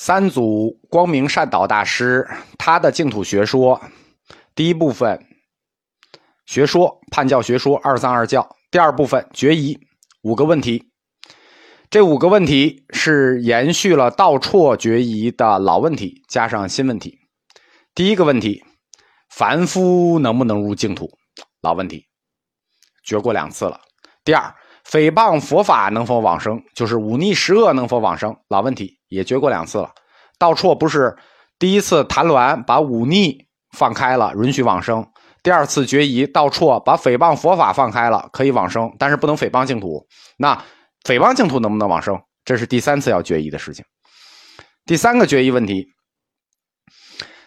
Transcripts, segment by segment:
三祖光明善导大师他的净土学说，第一部分学说判教学说二三二教，第二部分决疑五个问题。这五个问题是延续了道绰决疑的老问题，加上新问题。第一个问题：凡夫能不能入净土？老问题，决过两次了。第二，诽谤佛法能否往生？就是忤逆十恶能否往生？老问题。也决过两次了，道绰不是第一次谈鸾把忤逆放开了，允许往生；第二次决疑，道绰把诽谤佛法放开了，可以往生，但是不能诽谤净土。那诽谤净土能不能往生？这是第三次要决疑的事情。第三个决疑问题：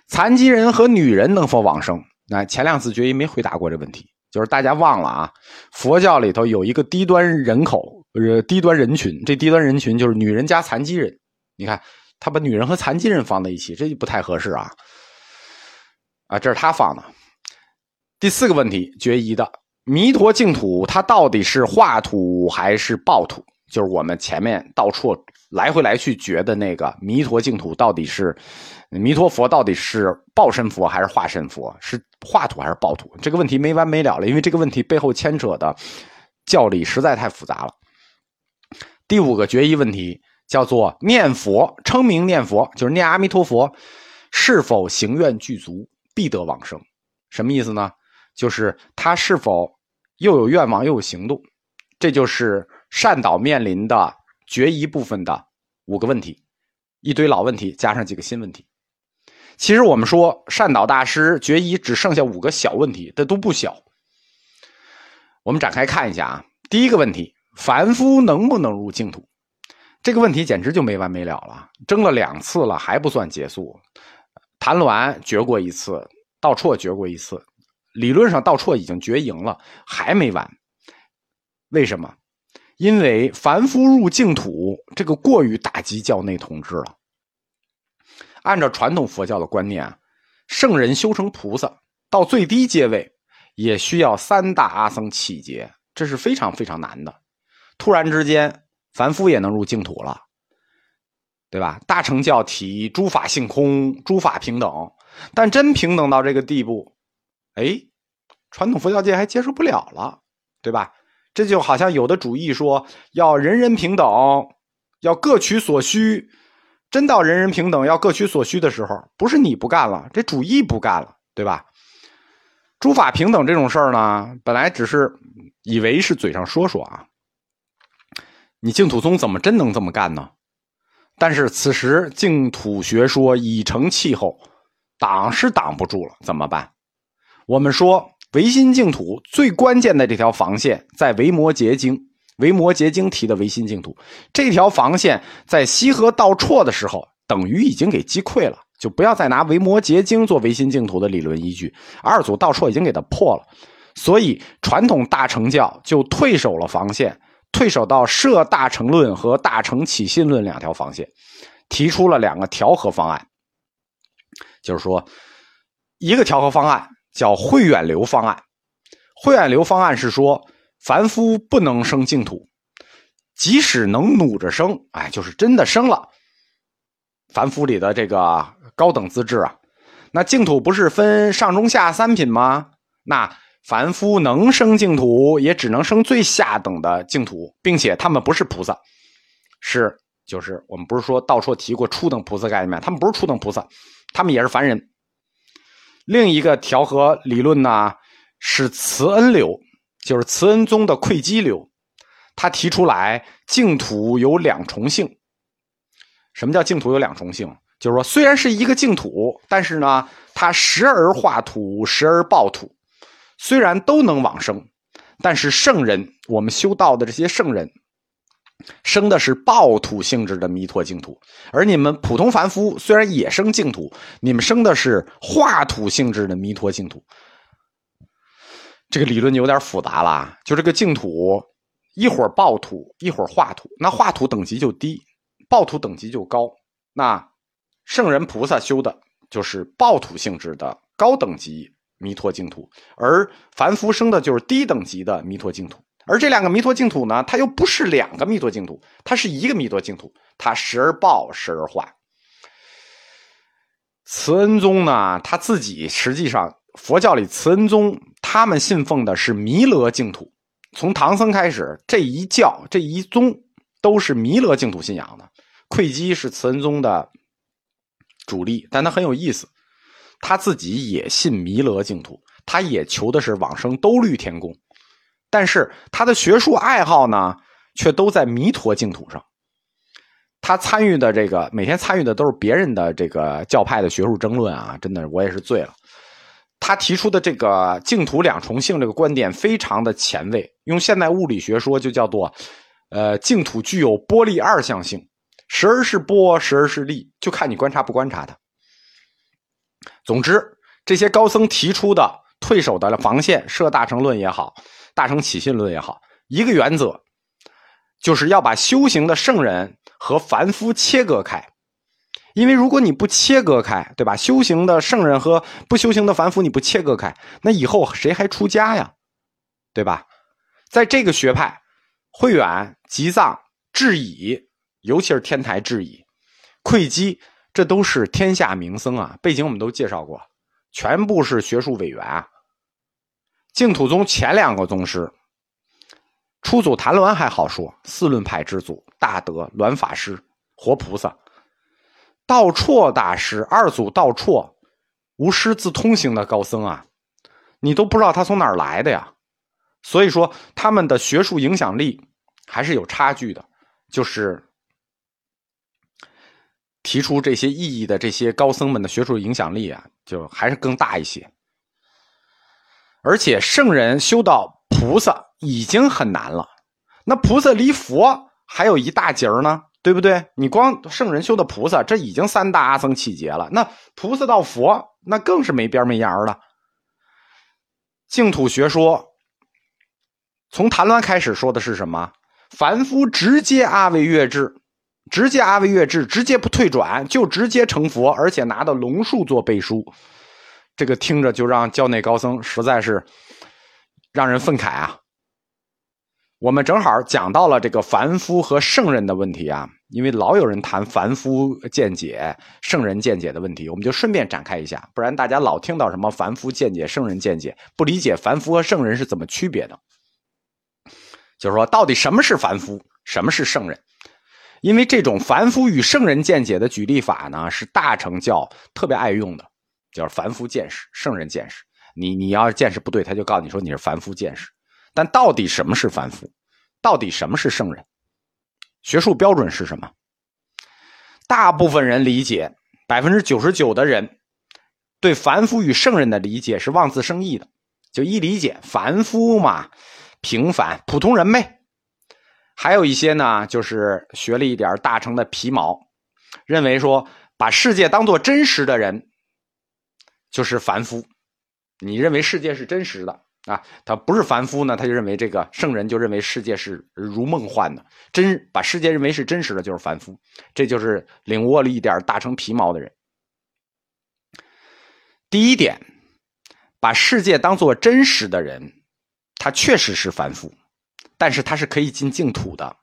残疾人和女人能否往生？那前两次决疑没回答过这问题，就是大家忘了啊。佛教里头有一个低端人口，呃，低端人群，这低端人群就是女人加残疾人。你看，他把女人和残疾人放在一起，这就不太合适啊！啊，这是他放的。第四个问题，决疑的弥陀净土，它到底是化土还是报土？就是我们前面到处来回来去觉得那个弥陀净土，到底是弥陀佛到底是报身佛还是化身佛？是化土还是报土？这个问题没完没了了，因为这个问题背后牵扯的教理实在太复杂了。第五个决疑问题。叫做念佛，称名念佛，就是念阿弥陀佛，是否行愿具足，必得往生？什么意思呢？就是他是否又有愿望又有行动？这就是善导面临的决疑部分的五个问题，一堆老问题加上几个新问题。其实我们说善导大师决疑只剩下五个小问题，这都不小。我们展开看一下啊，第一个问题：凡夫能不能入净土？这个问题简直就没完没了了，争了两次了还不算结束。谭鸾决过一次，道绰决过一次，理论上道绰已经决赢了，还没完。为什么？因为凡夫入净土这个过于打击教内统治了。按照传统佛教的观念，圣人修成菩萨到最低阶位，也需要三大阿僧祇劫，这是非常非常难的。突然之间。凡夫也能入净土了，对吧？大乘教体诸法性空，诸法平等，但真平等到这个地步，哎，传统佛教界还接受不了了，对吧？这就好像有的主义说要人人平等，要各取所需，真到人人平等要各取所需的时候，不是你不干了，这主义不干了，对吧？诸法平等这种事儿呢，本来只是以为是嘴上说说啊。你净土宗怎么真能这么干呢？但是此时净土学说已成气候，挡是挡不住了，怎么办？我们说唯心净土最关键的这条防线在《维摩诘经》，《维摩诘经》提的唯心净土这条防线，在西河道绰的时候，等于已经给击溃了，就不要再拿《维摩诘经》做唯心净土的理论依据。二祖道绰已经给他破了，所以传统大乘教就退守了防线。退守到设大乘论和大乘起信论两条防线，提出了两个调和方案。就是说，一个调和方案叫慧远流方案。慧远流方案是说，凡夫不能生净土，即使能努着生，哎，就是真的生了。凡夫里的这个高等资质啊，那净土不是分上中下三品吗？那。凡夫能生净土，也只能生最下等的净土，并且他们不是菩萨，是就是我们不是说到处提过初等菩萨概念，他们不是初等菩萨，他们也是凡人。另一个调和理论呢是慈恩流，就是慈恩宗的窥基流，他提出来净土有两重性。什么叫净土有两重性？就是说虽然是一个净土，但是呢，它时而化土，时而爆土。虽然都能往生，但是圣人，我们修道的这些圣人，生的是暴土性质的弥陀净土，而你们普通凡夫虽然也生净土，你们生的是化土性质的弥陀净土。这个理论有点复杂了，就这个净土一会儿暴土，一会儿化土，那化土等级就低，暴土等级就高。那圣人菩萨修的就是暴土性质的高等级。弥陀净土，而凡夫生的就是低等级的弥陀净土，而这两个弥陀净土呢，它又不是两个弥陀净土，它是一个弥陀净土，它时而报，时而化。慈恩宗呢，他自己实际上佛教里慈恩宗他们信奉的是弥勒净土。从唐僧开始，这一教这一宗都是弥勒净土信仰的。慧基是慈恩宗的主力，但他很有意思，他自己也信弥勒净土，他也求的是往生兜率天宫，但是他的学术爱好呢，却都在弥陀净土上。他参与的这个每天参与的都是别人的这个教派的学术争论啊，真的我也是醉了。他提出的这个净土两重性这个观点非常的前卫，用现代物理学说就叫做，呃，净土具有波粒二象性，时而是波，时而是粒，就看你观察不观察它。总之，这些高僧提出的退守的防线，设大乘论也好，大乘起信论也好，一个原则，就是要把修行的圣人和凡夫切割开。因为如果你不切割开，对吧？修行的圣人和不修行的凡夫，你不切割开，那以后谁还出家呀？对吧？在这个学派，慧远、吉藏、智以，尤其是天台智以、慧基，这都是天下名僧啊。背景我们都介绍过，全部是学术委员啊。净土宗前两个宗师，初祖谭鸾还好说，四论派之祖，大德鸾法师，活菩萨。道绰大师，二祖道绰，无师自通行的高僧啊，你都不知道他从哪儿来的呀。所以说，他们的学术影响力还是有差距的。就是提出这些意义的这些高僧们的学术影响力啊，就还是更大一些。而且，圣人修到菩萨已经很难了，那菩萨离佛还有一大截儿呢。对不对？你光圣人修的菩萨，这已经三大阿僧祇劫了。那菩萨到佛，那更是没边没沿儿了。净土学说从谭鸾开始说的是什么？凡夫直接阿惟越智，直接阿惟越智，直接不退转，就直接成佛，而且拿到龙树做背书。这个听着就让教内高僧实在是让人愤慨啊。我们正好讲到了这个凡夫和圣人的问题啊，因为老有人谈凡夫见解、圣人见解的问题，我们就顺便展开一下，不然大家老听到什么凡夫见解、圣人见解，不理解凡夫和圣人是怎么区别的。就是说，到底什么是凡夫，什么是圣人？因为这种凡夫与圣人见解的举例法呢，是大乘教特别爱用的，叫凡夫见识、圣人见识。你你要是见识不对，他就告诉你说你是凡夫见识。但到底什么是凡夫？到底什么是圣人？学术标准是什么？大部分人理解，百分之九十九的人对凡夫与圣人的理解是妄自生义的，就一理解凡夫嘛，平凡普通人呗。还有一些呢，就是学了一点大成的皮毛，认为说把世界当做真实的人就是凡夫。你认为世界是真实的？啊，他不是凡夫呢，他就认为这个圣人就认为世界是如梦幻的，真把世界认为是真实的，就是凡夫。这就是领悟了一点大成皮毛的人。第一点，把世界当做真实的人，他确实是凡夫，但是他是可以进净土的，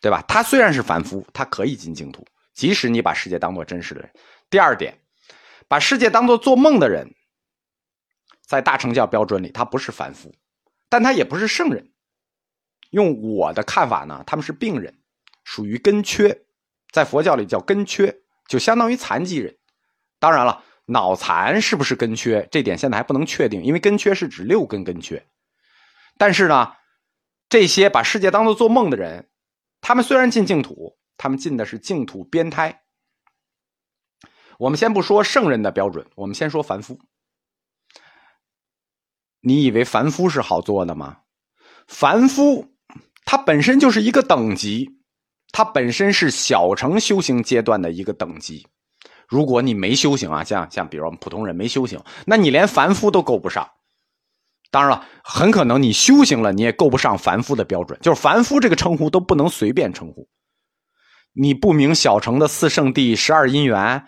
对吧？他虽然是凡夫，他可以进净土，即使你把世界当做真实的人。第二点，把世界当做做梦的人。在大乘教标准里，他不是凡夫，但他也不是圣人。用我的看法呢，他们是病人，属于根缺，在佛教里叫根缺，就相当于残疾人。当然了，脑残是不是根缺，这点现在还不能确定，因为根缺是指六根根缺。但是呢，这些把世界当做做梦的人，他们虽然进净土，他们进的是净土边胎。我们先不说圣人的标准，我们先说凡夫。你以为凡夫是好做的吗？凡夫他本身就是一个等级，他本身是小乘修行阶段的一个等级。如果你没修行啊，像像比如我们普通人没修行，那你连凡夫都够不上。当然了，很可能你修行了，你也够不上凡夫的标准。就是凡夫这个称呼都不能随便称呼。你不明小乘的四圣谛、十二因缘，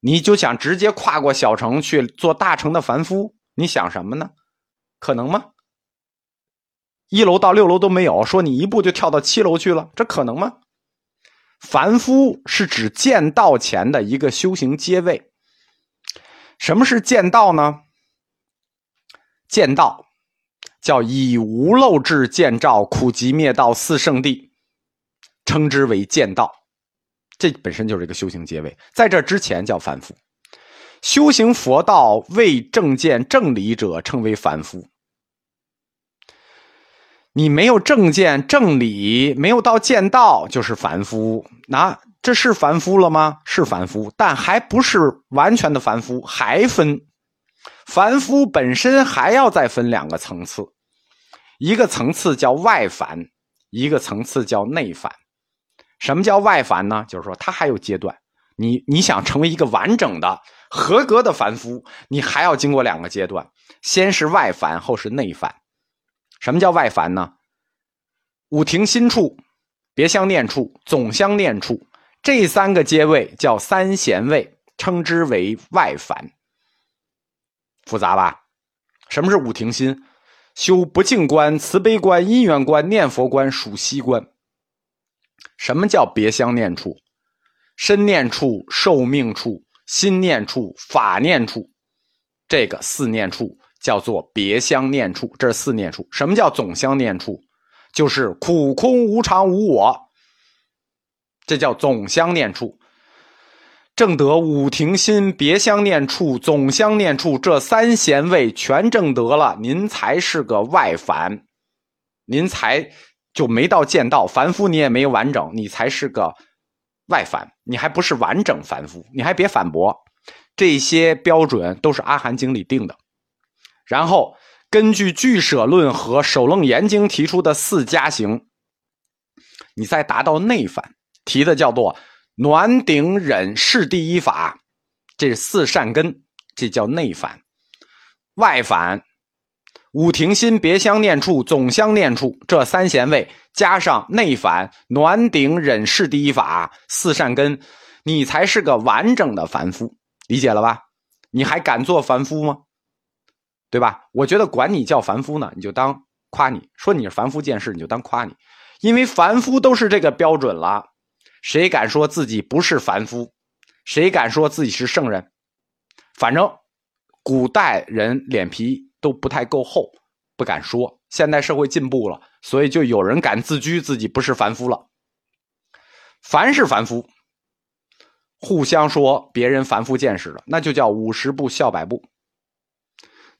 你就想直接跨过小城去做大城的凡夫？你想什么呢？可能吗？一楼到六楼都没有，说你一步就跳到七楼去了，这可能吗？凡夫是指见道前的一个修行阶位，什么是见道呢？见道叫以无漏智见照苦集灭道四圣地，称之为见道。这本身就是一个修行阶位，在这之前叫凡夫。修行佛道未正见正理者，称为凡夫。你没有正见正理，没有到见道，就是凡夫。那这是凡夫了吗？是凡夫，但还不是完全的凡夫，还分。凡夫本身还要再分两个层次，一个层次叫外凡，一个层次叫内凡。什么叫外凡呢？就是说他还有阶段。你你想成为一个完整的、合格的凡夫，你还要经过两个阶段，先是外凡，后是内凡。什么叫外凡呢？五庭心处、别相念处、总相念处这三个阶位叫三贤位，称之为外凡。复杂吧？什么是五庭心？修不净观、慈悲观、因缘观、念佛观、数息观。什么叫别相念处？身念处、寿命处、心念处、法念处，这个四念处叫做别相念处。这是四念处。什么叫总相念处？就是苦空无常无我，这叫总相念处。正得五庭心、别相念处、总相念处这三贤位全正得了，您才是个外凡，您才就没到见道。凡夫你也没有完整，你才是个。外凡，你还不是完整凡夫，你还别反驳，这些标准都是《阿含经》里定的。然后根据《俱舍论》和《首楞严经》提出的四加行，你再达到内凡，提的叫做暖顶忍是第一法，这是四善根，这叫内凡。外凡。五庭心别相念处，总相念处，这三贤位加上内反暖顶忍是第一法四善根，你才是个完整的凡夫，理解了吧？你还敢做凡夫吗？对吧？我觉得管你叫凡夫呢，你就当夸你说你是凡夫见识，你就当夸你，因为凡夫都是这个标准了，谁敢说自己不是凡夫？谁敢说自己是圣人？反正古代人脸皮。都不太够厚，不敢说。现代社会进步了，所以就有人敢自居自己不是凡夫了。凡是凡夫，互相说别人凡夫见识了，那就叫五十步笑百步。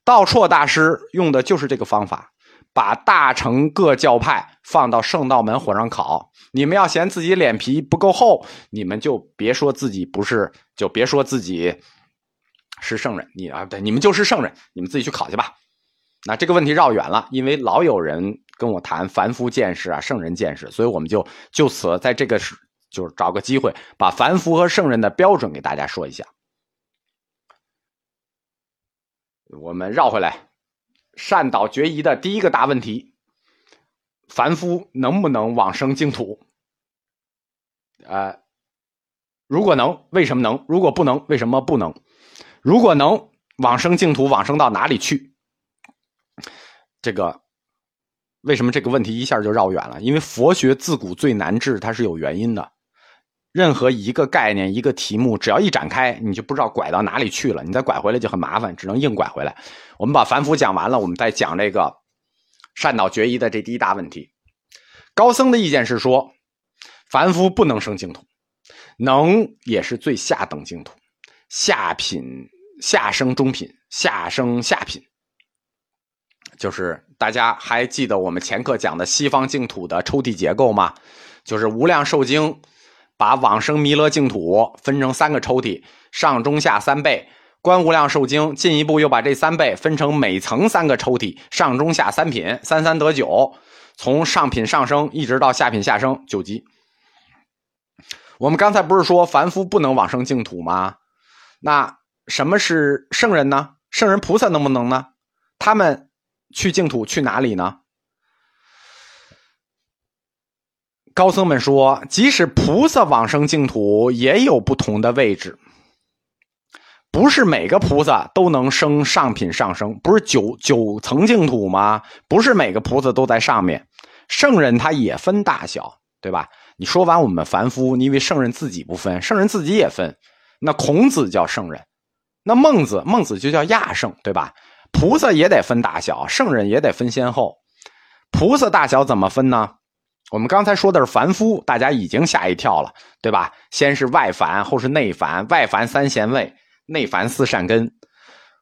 道绰大师用的就是这个方法，把大乘各教派放到圣道门火上烤。你们要嫌自己脸皮不够厚，你们就别说自己不是，就别说自己。是圣人，你啊，对，你们就是圣人，你们自己去考去吧。那这个问题绕远了，因为老有人跟我谈凡夫见识啊，圣人见识，所以我们就就此在这个是就是找个机会，把凡夫和圣人的标准给大家说一下。我们绕回来，善导决疑的第一个大问题：凡夫能不能往生净土？呃，如果能，为什么能？如果不能，为什么不能？如果能往生净土，往生到哪里去？这个为什么这个问题一下就绕远了？因为佛学自古最难治，它是有原因的。任何一个概念、一个题目，只要一展开，你就不知道拐到哪里去了。你再拐回来就很麻烦，只能硬拐回来。我们把凡夫讲完了，我们再讲这个善导决疑的这第一大问题。高僧的意见是说，凡夫不能生净土，能也是最下等净土。下品、下生、中品、下生、下品，就是大家还记得我们前课讲的西方净土的抽屉结构吗？就是《无量寿经》把往生弥勒净土分成三个抽屉，上中下三倍；《观无量寿经》进一步又把这三倍分成每层三个抽屉，上中下三品，三三得九，从上品上升一直到下品下升九级。我们刚才不是说凡夫不能往生净土吗？那什么是圣人呢？圣人菩萨能不能呢？他们去净土去哪里呢？高僧们说，即使菩萨往生净土，也有不同的位置，不是每个菩萨都能升上品上升。不是九九层净土吗？不是每个菩萨都在上面。圣人他也分大小，对吧？你说完我们凡夫，你以为圣人自己不分？圣人自己也分。那孔子叫圣人，那孟子，孟子就叫亚圣，对吧？菩萨也得分大小，圣人也得分先后。菩萨大小怎么分呢？我们刚才说的是凡夫，大家已经吓一跳了，对吧？先是外凡，后是内凡，外凡三贤位，内凡四善根。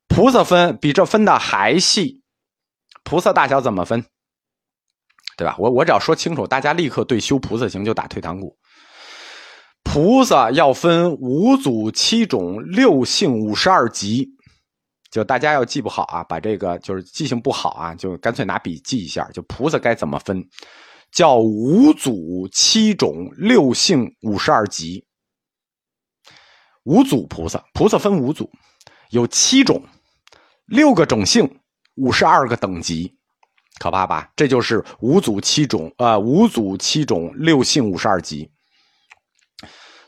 菩萨分比这分的还细。菩萨大小怎么分？对吧？我我只要说清楚，大家立刻对修菩萨行就打退堂鼓。菩萨要分五祖七种六性五十二级，就大家要记不好啊，把这个就是记性不好啊，就干脆拿笔记一下。就菩萨该怎么分，叫五祖七种六性五十二级。五祖菩萨，菩萨分五祖，有七种，六个种性，五十二个等级，可怕吧？这就是五祖七种啊，五祖七种六性五十二级。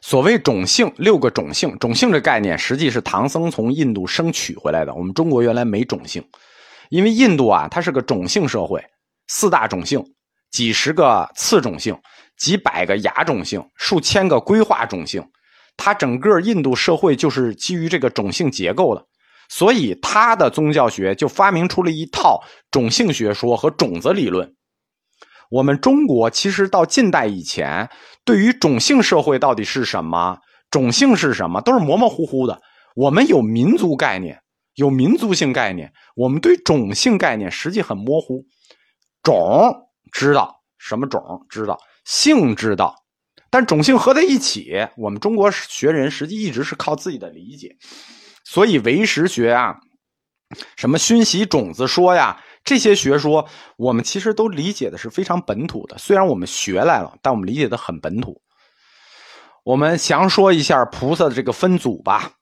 所谓种姓，六个种姓，种姓这概念实际是唐僧从印度生取回来的。我们中国原来没种姓，因为印度啊，它是个种姓社会，四大种姓，几十个次种姓，几百个亚种姓，数千个规划种姓，它整个印度社会就是基于这个种姓结构的，所以它的宗教学就发明出了一套种姓学说和种子理论。我们中国其实到近代以前，对于种姓社会到底是什么，种姓是什么，都是模模糊糊的。我们有民族概念，有民族性概念，我们对种姓概念实际很模糊。种知道什么种，知道姓知道，但种姓合在一起，我们中国学人实际一直是靠自己的理解。所以唯识学啊，什么熏习种子说呀。这些学说，我们其实都理解的是非常本土的。虽然我们学来了，但我们理解的很本土。我们详说一下菩萨的这个分组吧，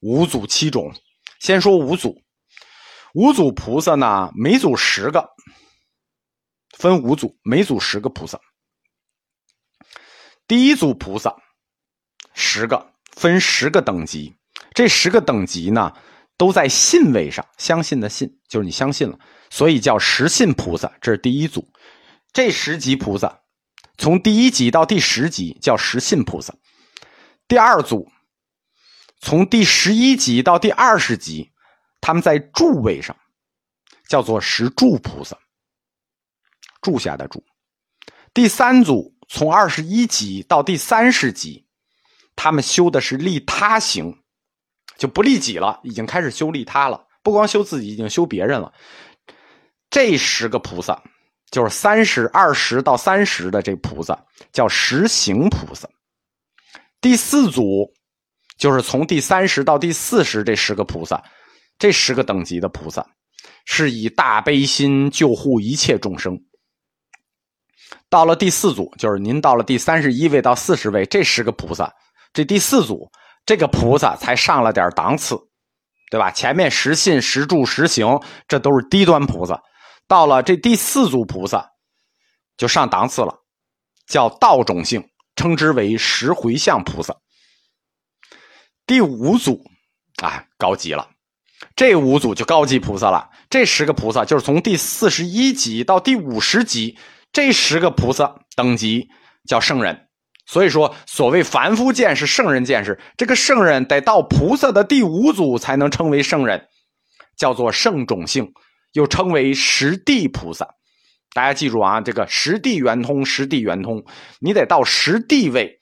五组七种。先说五组，五组菩萨呢，每组十个，分五组，每组十个菩萨。第一组菩萨，十个，分十个等级。这十个等级呢，都在信位上，相信的信，就是你相信了。所以叫十信菩萨，这是第一组。这十级菩萨，从第一级到第十级叫十信菩萨。第二组，从第十一级到第二十级，他们在住位上，叫做十住菩萨。住下的住。第三组，从二十一级到第三十级，他们修的是利他行，就不利己了，已经开始修利他了。不光修自己，已经修别人了。这十个菩萨，就是三十二十到三十的这菩萨，叫十行菩萨。第四组，就是从第三十到第四十这十个菩萨，这十个等级的菩萨，是以大悲心救护一切众生。到了第四组，就是您到了第三十一位到四十位这十个菩萨，这第四组这个菩萨才上了点档次，对吧？前面十信、十住、十行，这都是低端菩萨。到了这第四组菩萨，就上档次了，叫道种性，称之为十回向菩萨。第五组，啊，高级了，这五组就高级菩萨了。这十个菩萨就是从第四十一级到第五十级，这十个菩萨等级叫圣人。所以说，所谓凡夫见识、圣人见识，这个圣人得到菩萨的第五组才能称为圣人，叫做圣种性。又称为十地菩萨，大家记住啊，这个十地圆通，十地圆通，你得到十地位，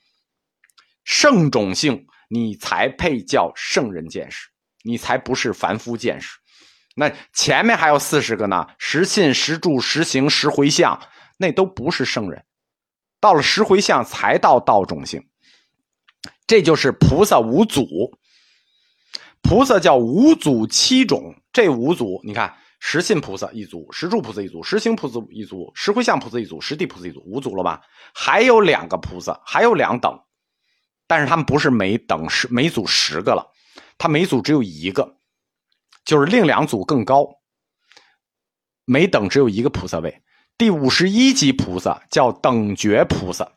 圣种性，你才配叫圣人见识，你才不是凡夫见识。那前面还有四十个呢，十信、十住、十行、十回向，那都不是圣人。到了十回向才到道种性，这就是菩萨五祖。菩萨叫五祖七种，这五祖你看。十信菩萨一组，十住菩萨一组，十行菩萨一组，十回向菩萨一组，十地菩萨一组，五组了吧？还有两个菩萨，还有两等，但是他们不是每等十每组十个了，他每组只有一个，就是另两组更高，每等只有一个菩萨位。第五十一级菩萨叫等觉菩萨，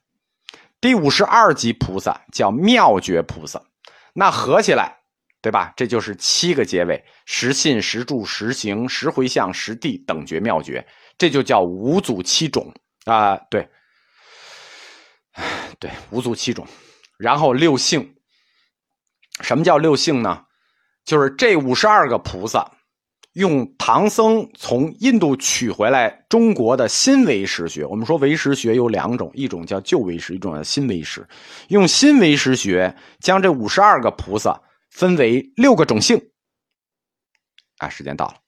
第五十二级菩萨叫妙觉菩萨，那合起来。对吧？这就是七个结尾：十信、十住、十行、十回向、十地等觉妙觉，这就叫五祖七种啊。对，对，五祖七种。然后六性，什么叫六性呢？就是这五十二个菩萨，用唐僧从印度取回来中国的新唯识学。我们说唯识学有两种，一种叫旧唯识，一种叫新唯识。用新唯识学将这五十二个菩萨分为六个种姓。啊，时间到了。